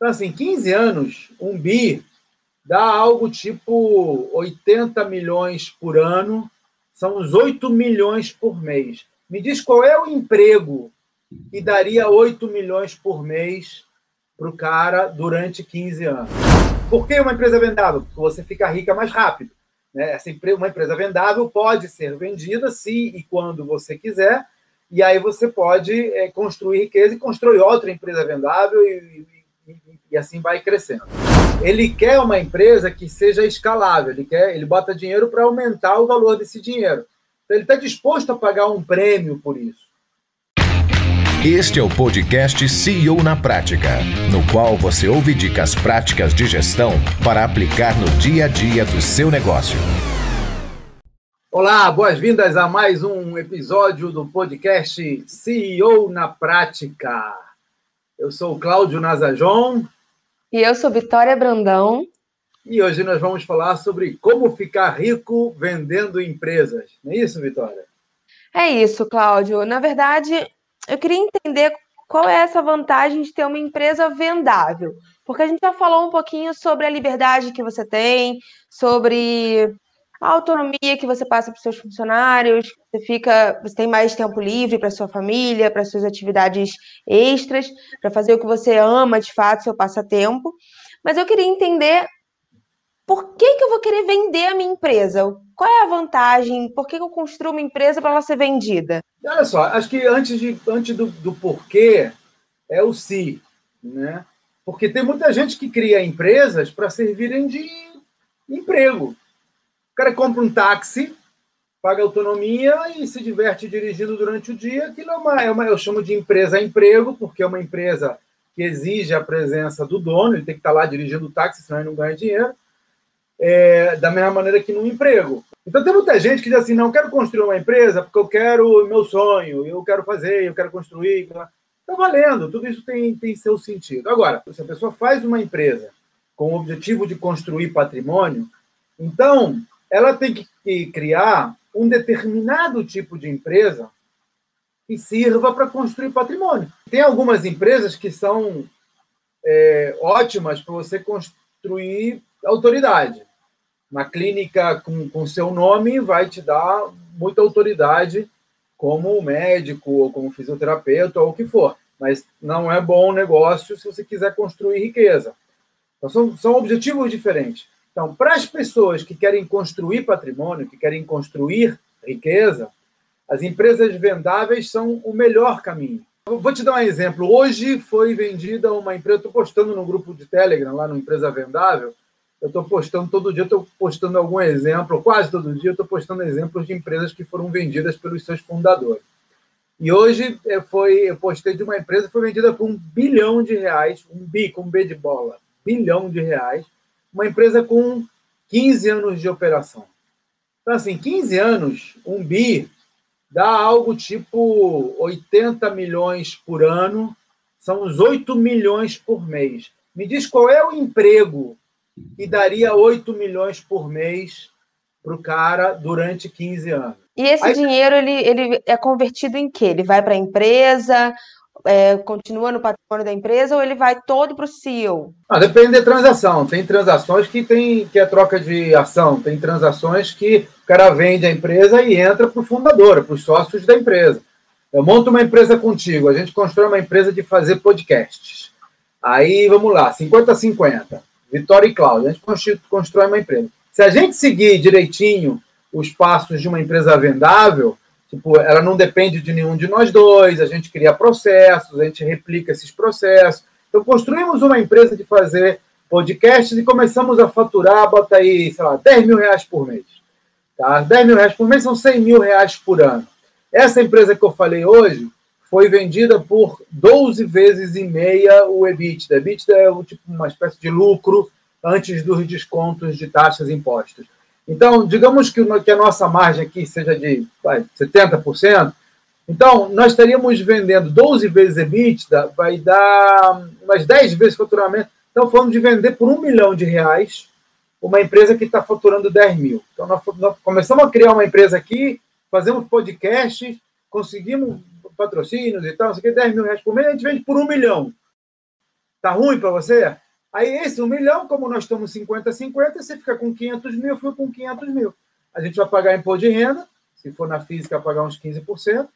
Então, assim, 15 anos, um bi dá algo tipo 80 milhões por ano, são uns 8 milhões por mês. Me diz qual é o emprego que daria 8 milhões por mês para o cara durante 15 anos. Por que uma empresa vendável? Porque você fica rica mais rápido. Né? Essa empresa, uma empresa vendável pode ser vendida se e quando você quiser, e aí você pode é, construir riqueza e construir outra empresa vendável e, e, assim vai crescendo. Ele quer uma empresa que seja escalável, ele quer, ele bota dinheiro para aumentar o valor desse dinheiro. Então ele está disposto a pagar um prêmio por isso. Este é o podcast CEO na Prática, no qual você ouve dicas práticas de gestão para aplicar no dia a dia do seu negócio. Olá, boas-vindas a mais um episódio do podcast CEO na Prática. Eu sou o Cláudio Nazajon. E eu sou Vitória Brandão. E hoje nós vamos falar sobre como ficar rico vendendo empresas. Não é isso, Vitória? É isso, Cláudio. Na verdade, eu queria entender qual é essa vantagem de ter uma empresa vendável. Porque a gente já falou um pouquinho sobre a liberdade que você tem, sobre a autonomia que você passa para os seus funcionários, você fica, você tem mais tempo livre para sua família, para suas atividades extras, para fazer o que você ama de fato, seu passatempo. Mas eu queria entender por que, que eu vou querer vender a minha empresa? Qual é a vantagem? Por que, que eu construo uma empresa para ela ser vendida? Olha só, acho que antes, de, antes do, do porquê é o se, né? Porque tem muita gente que cria empresas para servirem de emprego. O cara compra um táxi, paga autonomia e se diverte dirigindo durante o dia. Aquilo é uma, é uma, eu chamo de empresa emprego, porque é uma empresa que exige a presença do dono, ele tem que estar lá dirigindo o táxi, senão ele não ganha dinheiro é, da mesma maneira que no emprego. Então tem muita gente que diz assim, não, quero construir uma empresa porque eu quero meu sonho, eu quero fazer, eu quero construir. Está valendo, tudo isso tem, tem seu sentido. Agora, se a pessoa faz uma empresa com o objetivo de construir patrimônio, então ela tem que criar um determinado tipo de empresa que sirva para construir patrimônio. Tem algumas empresas que são é, ótimas para você construir autoridade uma clínica com, com seu nome vai te dar muita autoridade como médico ou como fisioterapeuta ou o que for. Mas não é bom negócio se você quiser construir riqueza. Então, são, são objetivos diferentes. Então, para as pessoas que querem construir patrimônio, que querem construir riqueza, as empresas vendáveis são o melhor caminho. Eu vou te dar um exemplo. Hoje foi vendida uma empresa, estou postando no grupo de Telegram, lá no Empresa Vendável, eu estou postando todo dia, estou postando algum exemplo, quase todo dia, estou postando exemplos de empresas que foram vendidas pelos seus fundadores. E hoje é, foi, eu postei de uma empresa que foi vendida por um bilhão de reais, um bi, com um B de bola, bilhão de reais, uma empresa com 15 anos de operação. Então, assim, 15 anos, um bi, dá algo tipo 80 milhões por ano, são uns 8 milhões por mês. Me diz qual é o emprego e daria 8 milhões por mês para o cara durante 15 anos. E esse Aí... dinheiro ele, ele é convertido em quê? Ele vai para a empresa, é, continua no patrimônio da empresa ou ele vai todo para o CEO? Ah, depende da transação. Tem transações que tem que é troca de ação, tem transações que o cara vende a empresa e entra para o fundador, para os sócios da empresa. Eu monto uma empresa contigo, a gente constrói uma empresa de fazer podcasts. Aí vamos lá, 50 a 50. Vitória e Cláudia. A gente constrói uma empresa. Se a gente seguir direitinho os passos de uma empresa vendável, tipo, ela não depende de nenhum de nós dois, a gente cria processos, a gente replica esses processos. Então, construímos uma empresa de fazer podcasts e começamos a faturar, bota aí, sei lá, 10 mil reais por mês. Tá? 10 mil reais por mês são 100 mil reais por ano. Essa empresa que eu falei hoje foi vendida por 12 vezes e meia o EBITDA. EBITDA é tipo, uma espécie de lucro antes dos descontos de taxas e impostos. Então, digamos que, que a nossa margem aqui seja de vai, 70%, então nós estaríamos vendendo 12 vezes EBITDA, vai dar umas 10 vezes faturamento. Então, falando de vender por um milhão de reais uma empresa que está faturando 10 mil. Então, nós, nós começamos a criar uma empresa aqui, fazemos podcast, conseguimos patrocínios e tal, não sei o que, 10 mil reais por mês, a gente vende por um milhão. Tá ruim para você? Aí esse um milhão, como nós estamos 50-50, você fica com 500 mil, eu fico com 500 mil. A gente vai pagar imposto de renda, se for na física, pagar uns 15%.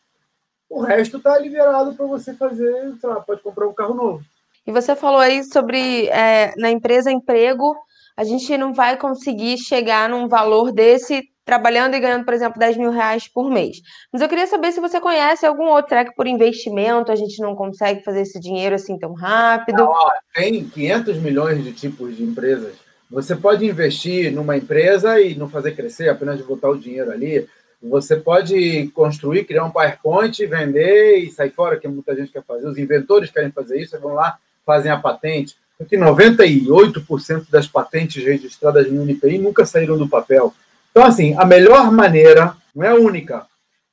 O resto está liberado para você fazer, sei lá, pode comprar um carro novo. E você falou aí sobre é, na empresa emprego, a gente não vai conseguir chegar num valor desse trabalhando e ganhando, por exemplo, 10 mil reais por mês. Mas eu queria saber se você conhece algum outro. Será que por investimento a gente não consegue fazer esse dinheiro assim tão rápido? Tem 500 milhões de tipos de empresas. Você pode investir numa empresa e não fazer crescer, apenas botar o dinheiro ali. Você pode construir, criar um PowerPoint, vender e sair fora, que muita gente quer fazer. Os inventores querem fazer isso, vão lá, fazem a patente. Porque 98% das patentes registradas no INPI nunca saíram do papel. Então, assim, a melhor maneira, não é única,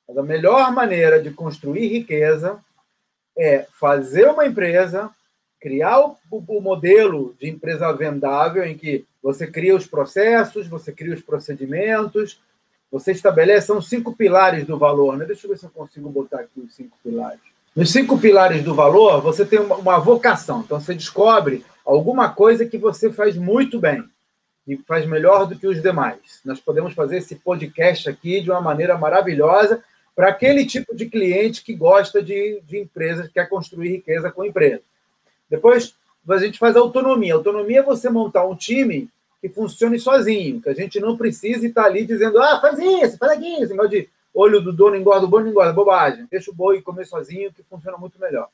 mas a melhor maneira de construir riqueza é fazer uma empresa, criar o, o, modelo de empresa vendável, em que você cria os processos, você cria os procedimentos, você estabelece, são cinco pilares do valor, né? Deixa eu ver se eu consigo botar aqui os cinco pilares. Nos cinco pilares do valor, você tem uma, uma vocação. Então, você descobre alguma coisa que você faz muito bem e faz melhor do que os demais. Nós podemos fazer esse podcast aqui de uma maneira maravilhosa para aquele tipo de cliente que gosta de, de empresas, que quer construir riqueza com empresa. Depois, a gente faz autonomia. Autonomia é você montar um time que funcione sozinho, que a gente não precise estar ali dizendo, ah, faz isso, faz aquilo, esse de olho do dono engorda o boi, não engorda, bobagem. Deixa o boi comer sozinho, que funciona muito melhor.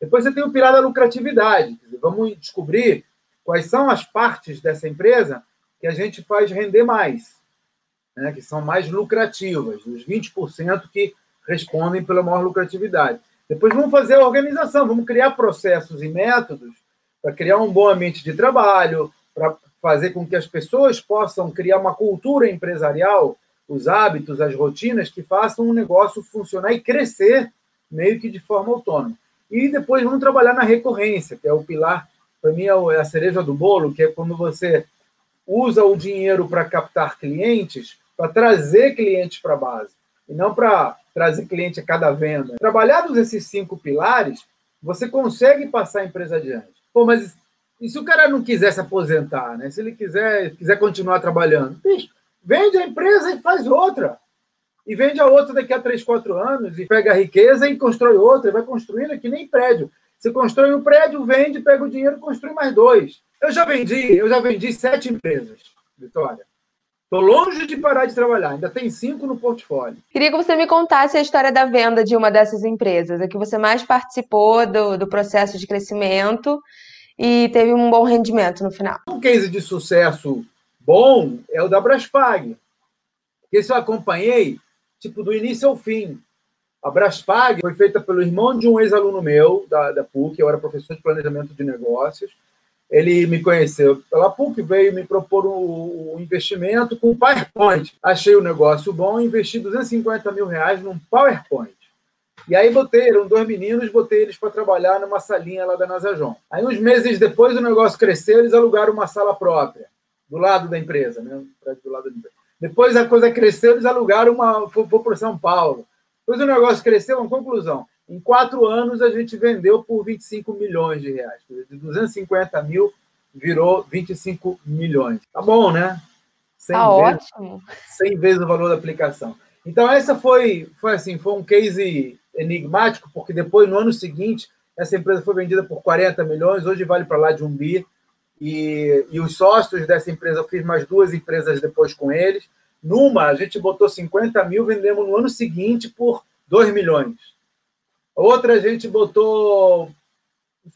Depois você tem o pilar da lucratividade. Vamos descobrir quais são as partes dessa empresa que a gente faz render mais, né? que são mais lucrativas, os 20% que respondem pela maior lucratividade. Depois vamos fazer a organização, vamos criar processos e métodos para criar um bom ambiente de trabalho, para fazer com que as pessoas possam criar uma cultura empresarial, os hábitos, as rotinas que façam um negócio funcionar e crescer meio que de forma autônoma. E depois vamos trabalhar na recorrência, que é o pilar, para mim é, é a cereja do bolo, que é quando você usa o dinheiro para captar clientes, para trazer clientes para a base, e não para trazer cliente a cada venda. Trabalhados esses cinco pilares, você consegue passar a empresa adiante. Pô, mas e se o cara não quiser se aposentar, né? Se ele quiser, quiser continuar trabalhando, vende a empresa e faz outra. E vende a outra daqui a três, quatro anos, e pega a riqueza e constrói outra, e vai construindo que nem prédio. Você constrói um prédio, vende, pega o dinheiro, construi mais dois. Eu já vendi, eu já vendi sete empresas, Vitória. Estou longe de parar de trabalhar, ainda tem cinco no portfólio. Queria que você me contasse a história da venda de uma dessas empresas, a que você mais participou do, do processo de crescimento e teve um bom rendimento no final. Um case de sucesso bom é o da Braspag. Esse eu acompanhei, tipo, do início ao fim. A Braspag foi feita pelo irmão de um ex-aluno meu, da, da PUC, eu era professor de planejamento de negócios, ele me conheceu pela PUC, veio me propor um, um investimento com PowerPoint. Achei o negócio bom, investi 250 mil reais num PowerPoint. E aí botei, eram dois meninos, botei eles para trabalhar numa salinha lá da Nazajon. Aí uns meses depois o negócio cresceu, eles alugaram uma sala própria, do lado da empresa, né? Do lado da empresa. Depois a coisa cresceu, eles alugaram uma, foi, foi para São Paulo. Depois o negócio cresceu, uma conclusão. Em quatro anos, a gente vendeu por 25 milhões de reais. De 250 mil, virou 25 milhões. Tá bom, né? 100 tá vezes, ótimo. 100 vezes o valor da aplicação. Então, essa foi, foi assim, foi um case enigmático, porque depois, no ano seguinte, essa empresa foi vendida por 40 milhões, hoje vale para lá de um bi. E, e os sócios dessa empresa, eu fiz mais duas empresas depois com eles. Numa, a gente botou 50 mil, vendemos no ano seguinte por 2 milhões. Outra a gente botou,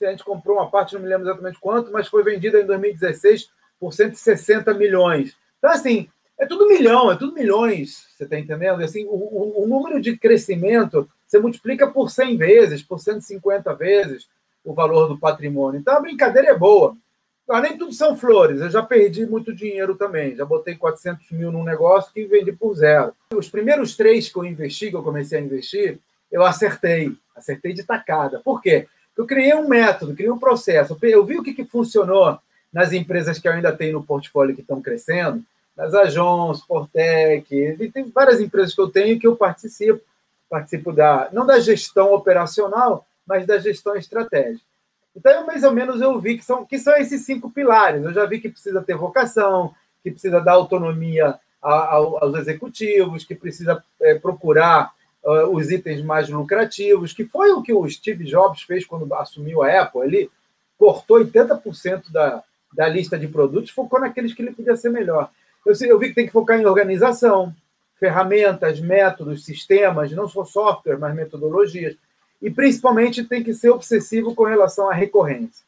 a gente comprou uma parte, não me lembro exatamente quanto, mas foi vendida em 2016 por 160 milhões. Então, assim, é tudo milhão, é tudo milhões, você está entendendo? Assim, o, o, o, número de crescimento você multiplica por 100 vezes, por 150 vezes o valor do patrimônio. Então, a brincadeira é boa. Ah, nem tudo são flores, eu já perdi muito dinheiro também. Já botei 400 mil num negócio que vendi por zero. Os primeiros três que eu investi, que eu comecei a investir, eu acertei. Acertei de tacada. Por quê? Porque eu criei um método, criei um processo. Eu vi o que, que funcionou nas empresas que eu ainda tenho no portfólio que estão crescendo, nas Ajons, Portec, tem várias empresas que eu tenho que eu participo, participo da não da gestão operacional, mas da gestão estratégica. Então, mais ou menos, eu vi que são, que são esses cinco pilares. Eu já vi que precisa ter vocação, que precisa dar autonomia aos executivos, que precisa é, procurar uh, os itens mais lucrativos, que foi o que o Steve Jobs fez quando assumiu a Apple. Ele cortou 80% da, da lista de produtos, focou naqueles que ele podia ser melhor. Eu, eu vi que tem que focar em organização, ferramentas, métodos, sistemas, não só software, mas metodologias. E principalmente tem que ser obsessivo com relação à recorrência.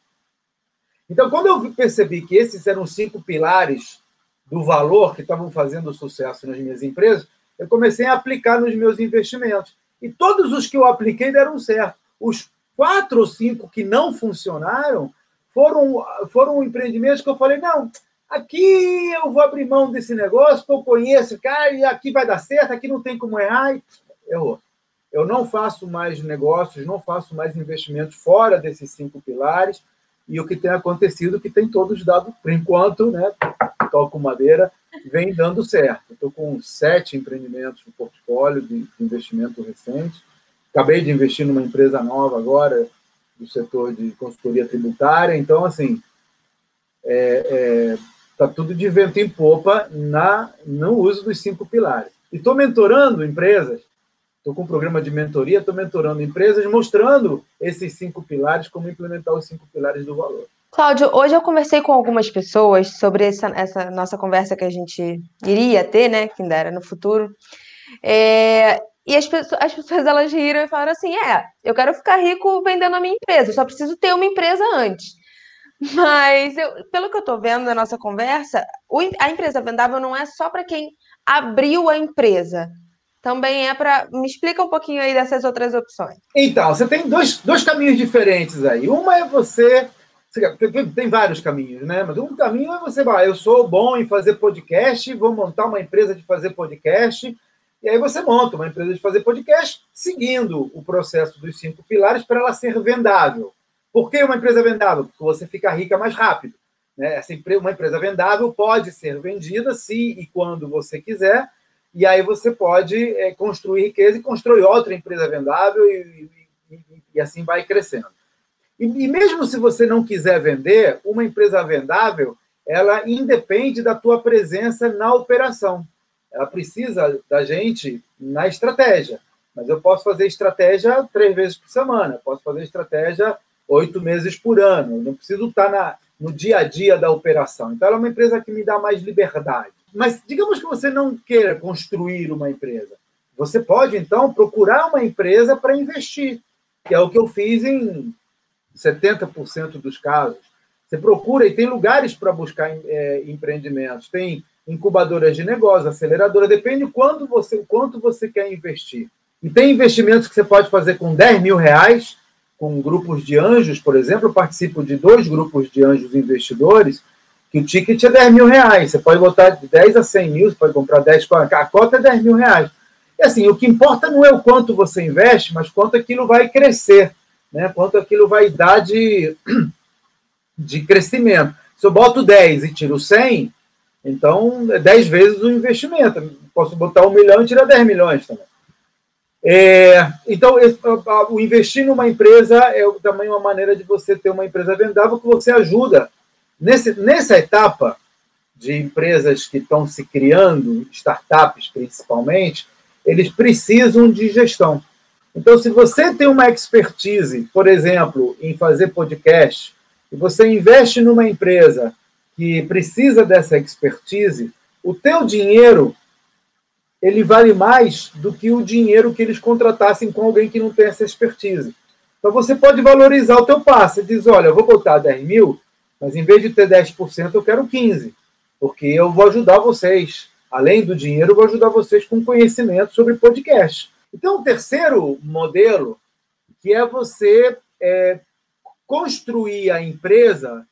Então, quando eu percebi que esses eram cinco pilares do valor que estavam fazendo sucesso nas minhas empresas, eu comecei a aplicar nos meus investimentos. E todos os que eu apliquei deram certo. Os quatro ou cinco que não funcionaram foram, foram empreendimentos que eu falei, não, aqui eu vou abrir mão desse negócio, eu conheço, cara, e aqui vai dar certo, aqui não tem como errar. Errou. Eu não faço mais negócios, não faço mais investimentos fora desses cinco pilares, e o que tem acontecido, que tem todos dado, por enquanto, né, toco madeira, vem dando certo. Estou com sete empreendimentos no portfólio de investimento recente. Acabei de investir numa empresa nova agora, do setor de consultoria tributária. Então, assim, está é, é, tá tudo de vento em popa na, no uso dos cinco pilares. E estou mentorando empresas, estou com um programa de mentoria, estou mentorando empresas, mostrando esses cinco pilares, como implementar os cinco pilares do valor. Cláudio, hoje eu conversei com algumas pessoas sobre essa, essa nossa conversa que a gente iria ter, né, que ainda era no futuro. É, e as pessoas, as pessoas elas riram e falaram assim: é, eu quero ficar rico vendendo a minha empresa, só preciso ter uma empresa antes. Mas, eu, pelo que eu estou vendo na nossa conversa, a empresa vendável não é só para quem abriu a empresa. Também é para. Me explica um pouquinho aí dessas outras opções. Então, você tem dois, dois caminhos diferentes aí. Uma é você tem vários caminhos, né? Mas um caminho é você, vai, eu sou bom em fazer podcast, vou montar uma empresa de fazer podcast, e aí você monta uma empresa de fazer podcast seguindo o processo dos cinco pilares para ela ser vendável. Por que uma empresa vendável? Porque você fica rica mais rápido. Né? Essa empresa, uma empresa vendável pode ser vendida se e quando você quiser, e aí você pode é, construir riqueza e construir outra empresa vendável e, e, e assim vai crescendo. E, e mesmo se você não quiser vender, uma empresa vendável, ela independe da tua presença na operação. Ela precisa da gente na estratégia. Mas eu posso fazer estratégia três vezes por semana, posso fazer estratégia oito meses por ano. Eu não preciso estar na, no dia a dia da operação. Então, ela é uma empresa que me dá mais liberdade. Mas digamos que você não queira construir uma empresa. Você pode, então, procurar uma empresa para investir, que é o que eu fiz em 70% dos casos. Você procura e tem lugares para buscar é, empreendimentos, tem incubadoras de negócio, aceleradora, depende quanto você, quanto você quer investir. E tem investimentos que você pode fazer com 10 mil reais, com grupos de anjos, por exemplo. Eu participo de dois grupos de anjos investidores, que o ticket é 10 mil reais. Você pode botar de 10 a 100 mil, você pode comprar 10, a cota é 10 mil reais. E assim, o que importa não é o quanto você investe, mas quanto aquilo vai crescer né, quanto aquilo vai dar de, de crescimento. Se eu boto 10 e tiro 100, então é 10 vezes o investimento. Posso botar um milhão e tirar 10 milhões também. É, então, o investir numa empresa é também uma maneira de você ter uma empresa vendável que você ajuda. Nesse, nessa etapa de empresas que estão se criando, startups principalmente, eles precisam de gestão. Então, se você tem uma expertise, por exemplo, em fazer podcast, e você investe numa empresa que precisa dessa expertise, o teu dinheiro ele vale mais do que o dinheiro que eles contratassem com alguém que não tem essa expertise. Então você pode valorizar o teu passe. Diz, olha, eu vou botar 10 mil, mas em vez de ter 10%, eu quero 15%, porque eu vou ajudar vocês. Além do dinheiro, eu vou ajudar vocês com conhecimento sobre podcast. Então, o terceiro modelo, que é você é, construir a empresa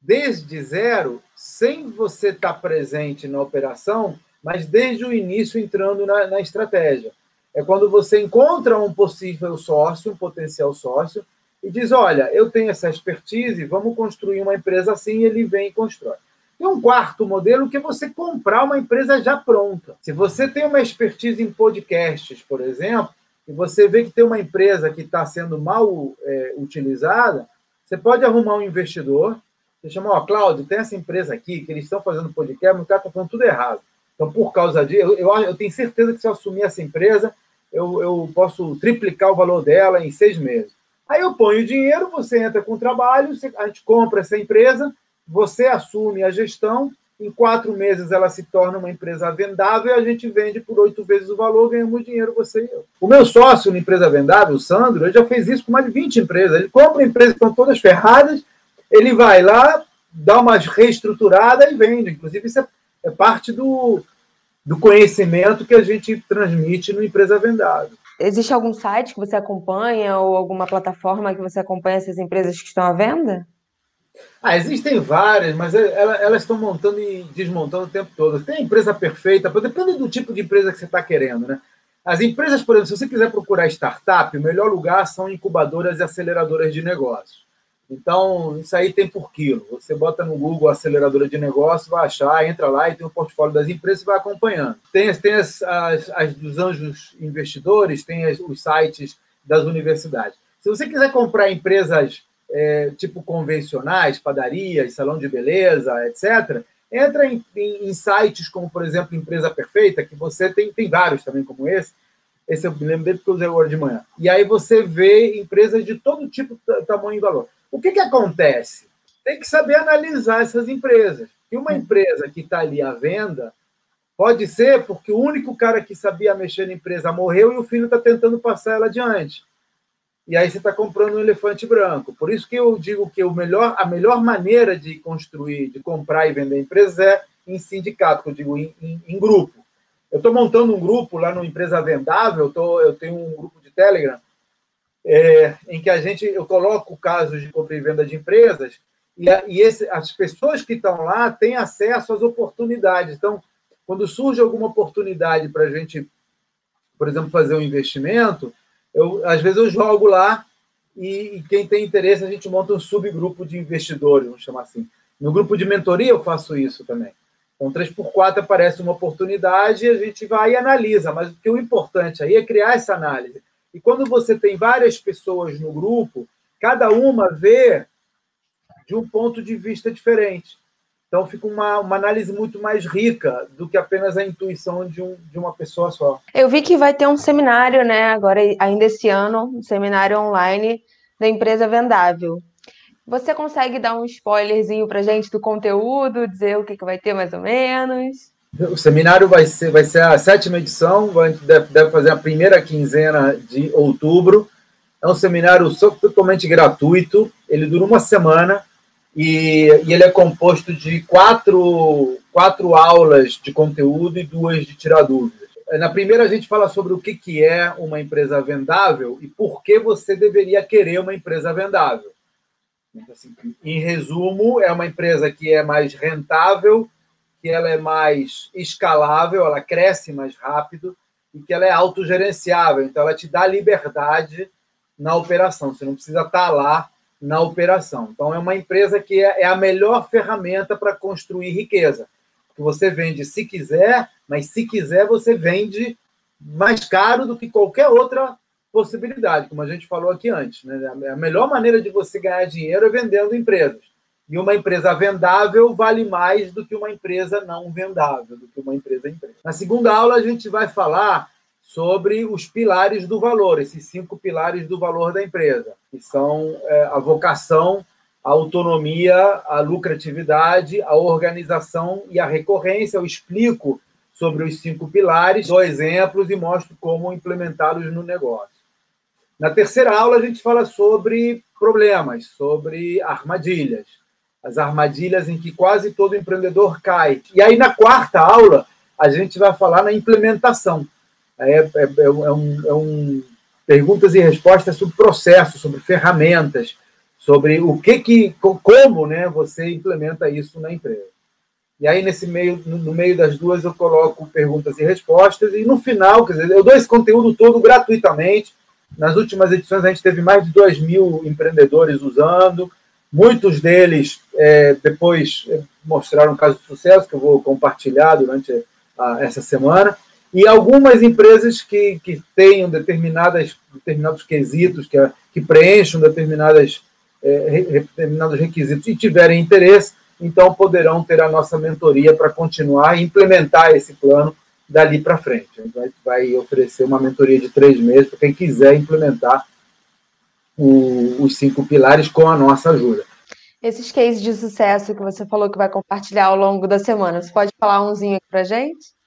desde zero, sem você estar presente na operação, mas desde o início entrando na, na estratégia. É quando você encontra um possível sócio, um potencial sócio, e diz: Olha, eu tenho essa expertise, vamos construir uma empresa assim, e ele vem e constrói. Tem um quarto modelo que é você comprar uma empresa já pronta. Se você tem uma expertise em podcasts, por exemplo, e você vê que tem uma empresa que está sendo mal é, utilizada, você pode arrumar um investidor, você chama, ó, Cláudio, tem essa empresa aqui, que eles estão fazendo podcast, mas o cara está falando tudo errado. Então, por causa disso, eu, eu, eu, tenho certeza que se eu assumir essa empresa, eu, eu posso triplicar o valor dela em seis meses. Aí eu ponho o dinheiro, você entra com o trabalho, a gente compra essa empresa, você assume a gestão, em quatro meses ela se torna uma empresa vendável e a gente vende por oito vezes o valor, ganhamos dinheiro, você e eu. O meu sócio na empresa vendável, o Sandro, ele já fez isso com mais de 20 empresas. Ele compra empresas que estão todas ferradas, ele vai lá, dá uma reestruturada e vende. Inclusive, isso é, é parte do, do conhecimento que a gente transmite no Empresa Vendável. Existe algum site que você acompanha ou alguma plataforma que você acompanha essas empresas que estão à venda? Ah, existem várias, mas é, elas estão montando e desmontando o tempo todo. Tem empresa perfeita, depende do tipo de empresa que você está querendo, né? As empresas, por exemplo, se você quiser procurar startup, o melhor lugar são incubadoras e aceleradoras de negócios. Então, isso aí tem por quilo. Você bota no Google aceleradora de negócio, vai achar, entra lá e tem o portfólio das empresas e vai acompanhando. Tem, tem as, as, as dos anjos investidores, tem as, os sites das universidades. Se você quiser comprar empresas é, tipo convencionais, padarias, salão de beleza, etc., entra em, em, em, sites como, por exemplo, Empresa Perfeita, que você tem, tem vários também como esse. Esse eu me lembro dele porque eu usei agora de manhã. E aí você vê empresas de todo tipo, tamanho e valor. O que, que acontece? Tem que saber analisar essas empresas. E uma empresa que está ali à venda pode ser porque o único cara que sabia mexer na empresa morreu e o filho está tentando passar ela adiante e aí você está comprando um elefante branco. Por isso que eu digo que o melhor, a melhor maneira de construir, de comprar e vender empresas é em sindicato, que eu digo em, em, em grupo. Eu estou montando um grupo lá no Empresa Vendável, eu, tô, eu tenho um grupo de Telegram, é, em que a gente, eu coloco casos de compra e venda de empresas, e, a, e esse, as pessoas que estão lá têm acesso às oportunidades. Então, quando surge alguma oportunidade para a gente, por exemplo, fazer um investimento, eu, às vezes eu jogo lá e, e, quem tem interesse a gente monta um subgrupo de investidores, vamos chamar assim. No grupo de mentoria eu faço isso também. Então, 3x4 aparece uma oportunidade e a gente vai e analisa, mas o que é importante aí é criar essa análise. E quando você tem várias pessoas no grupo, cada uma vê de um ponto de vista diferente. Então fica uma, uma análise muito mais rica do que apenas a intuição de, um, de uma pessoa só. Eu vi que vai ter um seminário, né, agora ainda esse ano, um seminário online da empresa Vendável. Você consegue dar um spoilerzinho para gente do conteúdo, dizer o que, que vai ter mais ou menos? O seminário vai ser, vai ser a sétima edição, a gente deve, deve fazer a primeira quinzena de outubro. É um seminário totalmente gratuito, ele dura uma semana e, e, ele é composto de quatro, quatro aulas de conteúdo e duas de tirar dúvidas. Na primeira, a gente fala sobre o que, que é uma empresa vendável e por que você deveria querer uma empresa vendável. Assim, em resumo, é uma empresa que é mais rentável, que ela é mais escalável, ela cresce mais rápido e que ela é autogerenciável. Então, ela te dá liberdade na operação. Você não precisa estar lá na operação. Então, é uma empresa que é, é a melhor ferramenta para construir riqueza. Que você vende se quiser, mas se quiser, você vende mais caro do que qualquer outra possibilidade, como a gente falou aqui antes. Né? A melhor maneira de você ganhar dinheiro é vendendo empresas. E uma empresa vendável vale mais do que uma empresa não vendável, do que uma empresa empresa. Na segunda aula, a gente vai falar sobre os pilares do valor, esses cinco pilares do valor da empresa, que são é, a vocação, a autonomia, a lucratividade, a organização e a recorrência. Eu explico sobre os cinco pilares, dou exemplos e mostro como implementá-los no negócio. Na terceira aula, a gente fala sobre problemas, sobre armadilhas, as armadilhas em que quase todo empreendedor cai. E aí, na quarta aula, a gente vai falar na implementação é, é, é, um, é um perguntas e respostas sobre processo, sobre ferramentas, sobre o que que, como, né, você implementa isso na empresa. E aí nesse meio, no meio das duas eu coloco perguntas e respostas e no final, quer dizer, eu dou esse conteúdo todo gratuitamente. Nas últimas edições a gente teve mais de 2 mil empreendedores usando, muitos deles é, depois mostraram um caso de sucesso que eu vou compartilhar durante a, essa semana. E algumas empresas que, que tenham determinadas, determinados quesitos, que, que preencham determinadas, é, determinados requisitos e tiverem interesse, então poderão ter a nossa mentoria para continuar e implementar esse plano dali para frente. A gente vai, vai, oferecer uma mentoria de três meses para quem quiser implementar o, os cinco pilares com a nossa ajuda. Esses cases de sucesso que você falou que vai compartilhar ao longo da semana, você pode falar umzinho aqui para gente?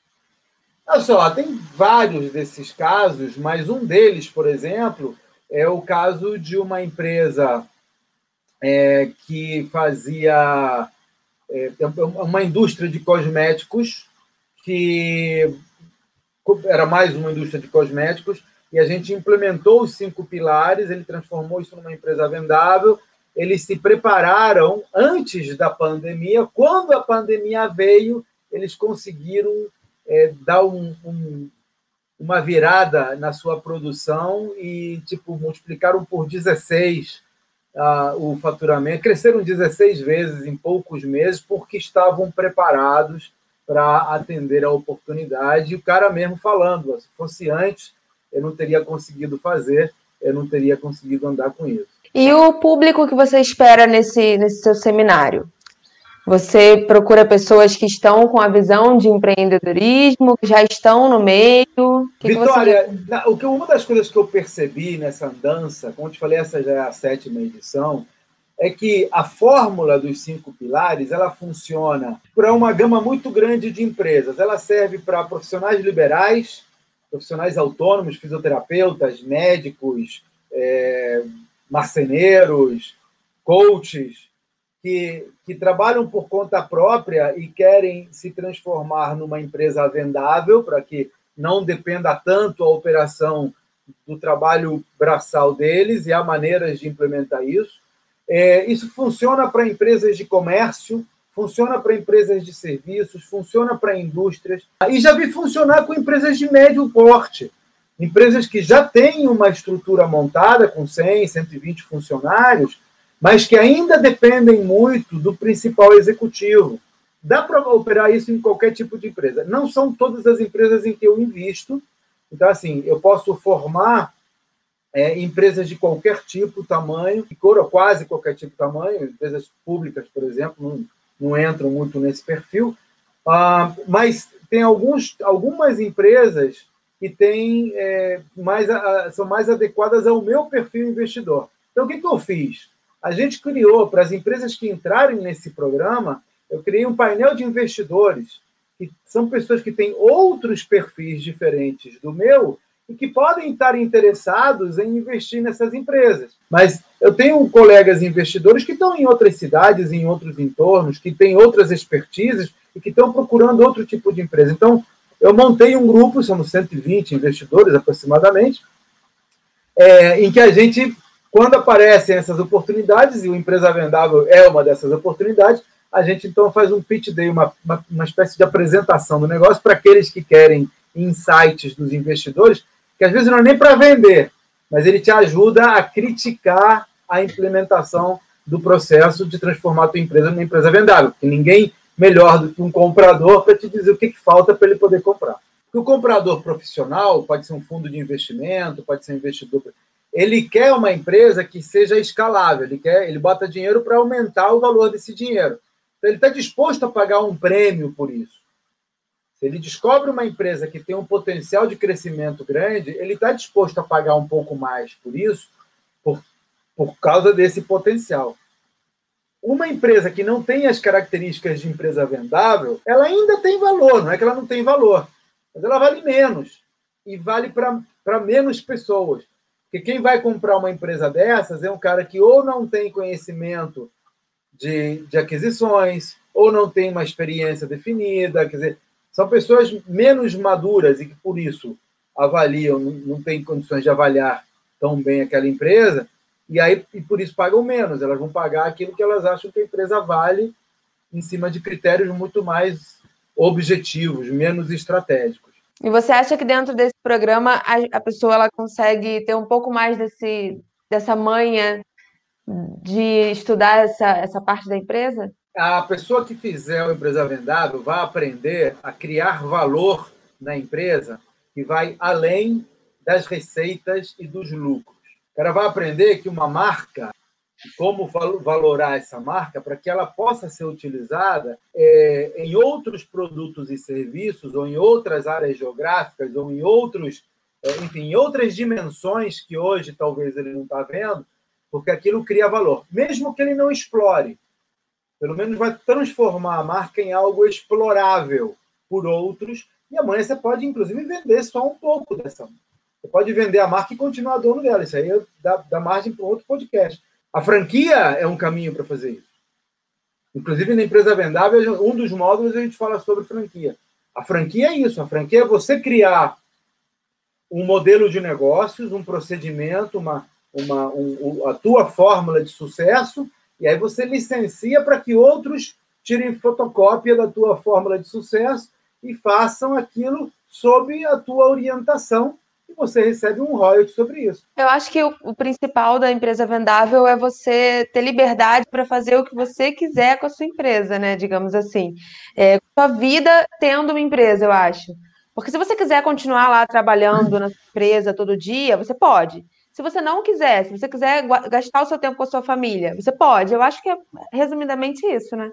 Olha só, tem vários desses casos, mas um deles, por exemplo, é o caso de uma empresa é, que fazia é, uma indústria de cosméticos que era mais uma indústria de cosméticos e a gente implementou os cinco pilares, ele transformou isso numa empresa vendável. Eles se prepararam antes da pandemia. Quando a pandemia veio, eles conseguiram é, dar um, um, uma virada na sua produção e tipo multiplicaram por 16 uh, o faturamento, cresceram 16 vezes em poucos meses porque estavam preparados para atender a oportunidade. E o cara mesmo falando, se fosse antes, eu não teria conseguido fazer, eu não teria conseguido andar com isso. E o público que você espera nesse, nesse seu seminário? Você procura pessoas que estão com a visão de empreendedorismo, que já estão no meio? Que Vitória, que você... o que, uma das coisas que eu percebi nessa andança, como eu te falei, essa já é a sétima edição, é que a fórmula dos cinco pilares ela funciona para uma gama muito grande de empresas. Ela serve para profissionais liberais, profissionais autônomos, fisioterapeutas, médicos, é, marceneiros, coaches, que, que trabalham por conta própria e querem se transformar numa empresa vendável para que não dependa tanto a operação do trabalho braçal deles e há maneiras de implementar isso. É, isso funciona para empresas de comércio, funciona para empresas de serviços, funciona para indústrias e já vi funcionar com empresas de médio porte, empresas que já têm uma estrutura montada com 100, 120 funcionários mas que ainda dependem muito do principal executivo. Dá para operar isso em qualquer tipo de empresa. Não são todas as empresas em que eu invisto. Então, assim, eu posso formar é, empresas de qualquer tipo, tamanho, quase qualquer tipo tamanho, empresas públicas, por exemplo, não, não entram muito nesse perfil, ah, mas tem alguns, algumas empresas que têm, é, mais, são mais adequadas ao meu perfil investidor. Então, o que, que eu fiz? A gente criou, para as empresas que entrarem nesse programa, eu criei um painel de investidores, que são pessoas que têm outros perfis diferentes do meu e que podem estar interessados em investir nessas empresas. Mas eu tenho colegas investidores que estão em outras cidades, em outros entornos, que têm outras expertises e que estão procurando outro tipo de empresa. Então, eu montei um grupo, somos 120 investidores aproximadamente, é, em que a gente quando aparecem essas oportunidades, e o Empresa Vendável é uma dessas oportunidades, a gente então faz um pitch day, uma, uma, uma espécie de apresentação do negócio para aqueles que querem insights dos investidores, que às vezes não é nem para vender, mas ele te ajuda a criticar a implementação do processo de transformar a tua empresa numa empresa vendável, porque ninguém melhor do que um comprador para te dizer o que, que falta para ele poder comprar. Porque o comprador profissional pode ser um fundo de investimento, pode ser um investidor ele quer uma empresa que seja escalável, ele quer, ele bota dinheiro para aumentar o valor desse dinheiro. Então, ele está disposto a pagar um prêmio por isso. Se ele descobre uma empresa que tem um potencial de crescimento grande, ele está disposto a pagar um pouco mais por isso, por, por causa desse potencial. Uma empresa que não tem as características de empresa vendável, ela ainda tem valor, não é que ela não tem valor, mas ela vale menos e vale para menos pessoas. Porque quem vai comprar uma empresa dessas é um cara que ou não tem conhecimento de, de aquisições, ou não tem uma experiência definida, quer dizer, são pessoas menos maduras e que por isso avaliam, não, não têm condições de avaliar tão bem aquela empresa, e aí e por isso pagam menos, elas vão pagar aquilo que elas acham que a empresa vale em cima de critérios muito mais objetivos, menos estratégicos. E você acha que dentro desse programa a, a pessoa ela consegue ter um pouco mais desse, dessa manha de estudar essa, essa parte da empresa? A pessoa que fizer o empresa vendável vai aprender a criar valor na empresa que vai além das receitas e dos lucros. Cara vai aprender que uma marca, como valorar essa marca para que ela possa ser utilizada é, em outros produtos e serviços, ou em outras áreas geográficas, ou em outros, é, enfim, em outras dimensões que hoje talvez ele não está vendo, porque aquilo cria valor, mesmo que ele não explore. Pelo menos vai transformar a marca em algo explorável por outros, e amanhã você pode, inclusive, vender só um pouco dessa marca. Você pode vender a marca e continuar dono dela. Isso aí dá, dá margem para outro podcast. A franquia é um caminho para fazer isso. Inclusive, na empresa vendável, um dos módulos a gente fala sobre franquia. A franquia é isso. A franquia é você criar um modelo de negócios, um procedimento, uma, uma, um, a tua fórmula de sucesso, e aí você licencia para que outros tirem fotocópia da tua fórmula de sucesso e façam aquilo sob a tua orientação e você recebe um royalty sobre isso. Eu acho que o, o principal da empresa vendável é você ter liberdade para fazer o que você quiser com a sua empresa, né? Digamos assim. É, sua vida tendo uma empresa, eu acho. Porque se você quiser continuar lá trabalhando na empresa todo dia, você pode. Se você não quiser, se você quiser gastar o seu tempo com a sua família, você pode. Eu acho que é resumidamente isso, né?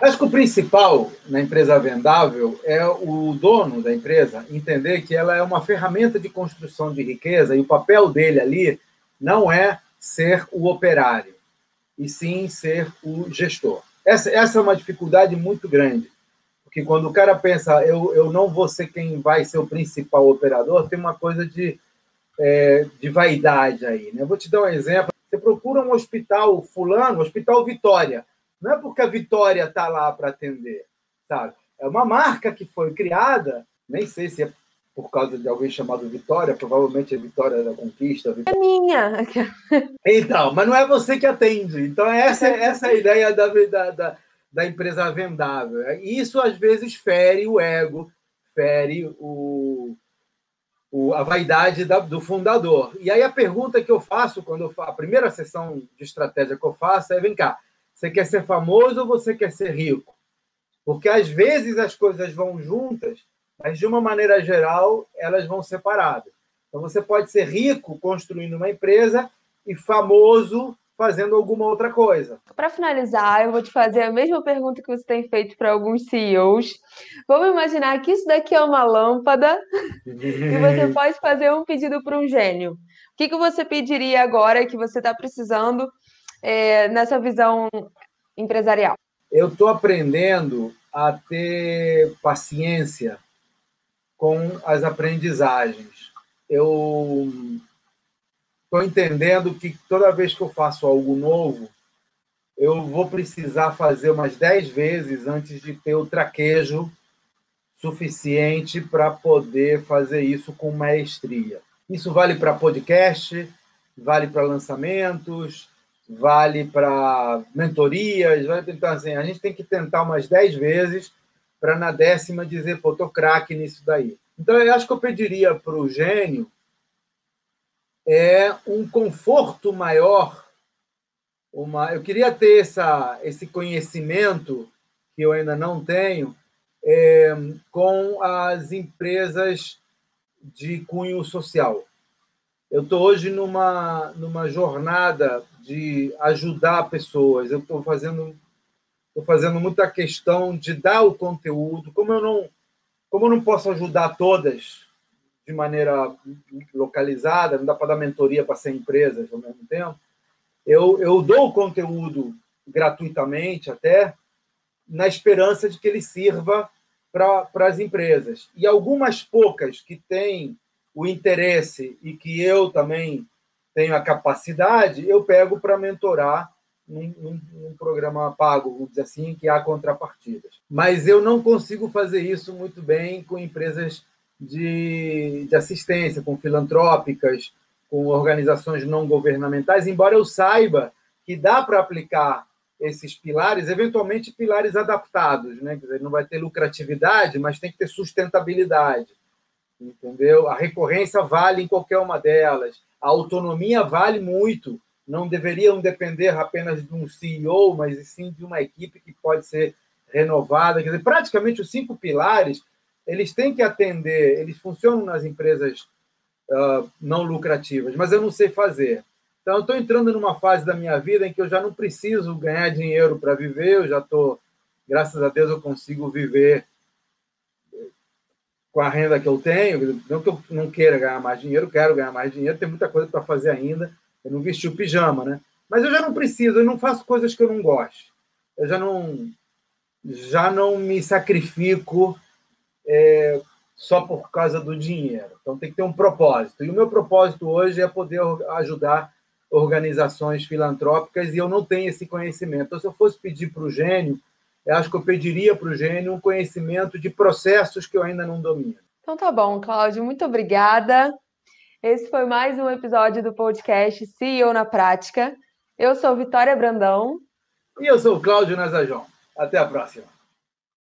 Acho que o principal na empresa vendável é o dono da empresa entender que ela é uma ferramenta de construção de riqueza e o papel dele ali não é ser o operário, e sim ser o gestor. Essa, essa é uma dificuldade muito grande, porque quando o cara pensa, eu, eu não vou ser quem vai ser o principal operador, tem uma coisa de, é, de vaidade aí. Né? Eu vou te dar um exemplo. Você procura um hospital fulano, Hospital Vitória, não é porque a Vitória está lá para atender, sabe? É uma marca que foi criada, nem sei se é por causa de alguém chamado Vitória, provavelmente é Vitória da Conquista. Vitória. É minha. Então, mas não é você que atende. Então, essa, essa é a ideia da, da, da, da empresa vendável. Isso, às vezes, fere o ego, fere o, o, a vaidade da, do fundador. E aí a pergunta que eu faço, quando eu faço, a primeira sessão de estratégia que eu faço é: vem cá, você quer ser famoso ou você quer ser rico? Porque às vezes as coisas vão juntas, mas de uma maneira geral elas vão separadas. Então você pode ser rico construindo uma empresa e famoso fazendo alguma outra coisa. Para finalizar, eu vou te fazer a mesma pergunta que você tem feito para alguns CEOs. Vamos imaginar que isso daqui é uma lâmpada e você pode fazer um pedido para um gênio. O que, que você pediria agora que você está precisando é, nessa visão empresarial? Eu estou aprendendo a ter paciência com as aprendizagens. Eu estou entendendo que toda vez que eu faço algo novo, eu vou precisar fazer umas 10 vezes antes de ter o traquejo suficiente para poder fazer isso com maestria. Isso vale para podcast, vale para lançamentos, vale para mentorias, vale, então assim, a gente tem que tentar umas 10 vezes para na décima dizer, pô, tô craque nisso daí. Então, eu acho que eu pediria para o gênio é um conforto maior, uma, eu queria ter essa, esse conhecimento que eu ainda não tenho é, com as empresas de cunho social. Eu estou hoje numa, numa jornada de ajudar pessoas. Eu estou fazendo, tô fazendo muita questão de dar o conteúdo. Como eu não, como eu não posso ajudar todas de maneira localizada, não dá para dar mentoria para 100 empresas ao mesmo tempo, eu, eu dou o conteúdo gratuitamente até, na esperança de que ele sirva para as empresas. E algumas poucas que têm o interesse e que eu também tenho a capacidade, eu pego para mentorar num, num, num, programa pago, vamos dizer assim, que há contrapartidas. Mas eu não consigo fazer isso muito bem com empresas de, de assistência, com filantrópicas, com organizações não governamentais, embora eu saiba que dá para aplicar esses pilares, eventualmente pilares adaptados, né? Quer dizer, não vai ter lucratividade, mas tem que ter sustentabilidade entendeu? A recorrência vale em qualquer uma delas. A autonomia vale muito. Não deveriam depender apenas de um CEO, mas sim de uma equipe que pode ser renovada. Quer dizer, praticamente os cinco pilares eles têm que atender, eles funcionam nas empresas uh, não lucrativas, mas eu não sei fazer. Então, eu estou entrando numa fase da minha vida em que eu já não preciso ganhar dinheiro para viver, eu já estou, graças a Deus, eu consigo viver com a renda que eu tenho. Não que eu não queira ganhar mais dinheiro, quero ganhar mais dinheiro, tem muita coisa para fazer ainda. Eu não vesti o pijama, né? Mas eu já não preciso, eu não faço coisas que eu não gosto. Eu já não, já não me sacrifico é, só por causa do dinheiro. Então tem que ter um propósito. E o meu propósito hoje é poder ajudar organizações filantrópicas e eu não tenho esse conhecimento. Então, se eu fosse pedir para o gênio, eu acho que eu pediria para o gênio um conhecimento de processos que eu ainda não domino. Então tá bom, Cláudio, muito obrigada. Esse foi mais um episódio do podcast CEO na Prática. Eu sou Vitória Brandão. E eu sou Cláudio Nazajão. Até a próxima.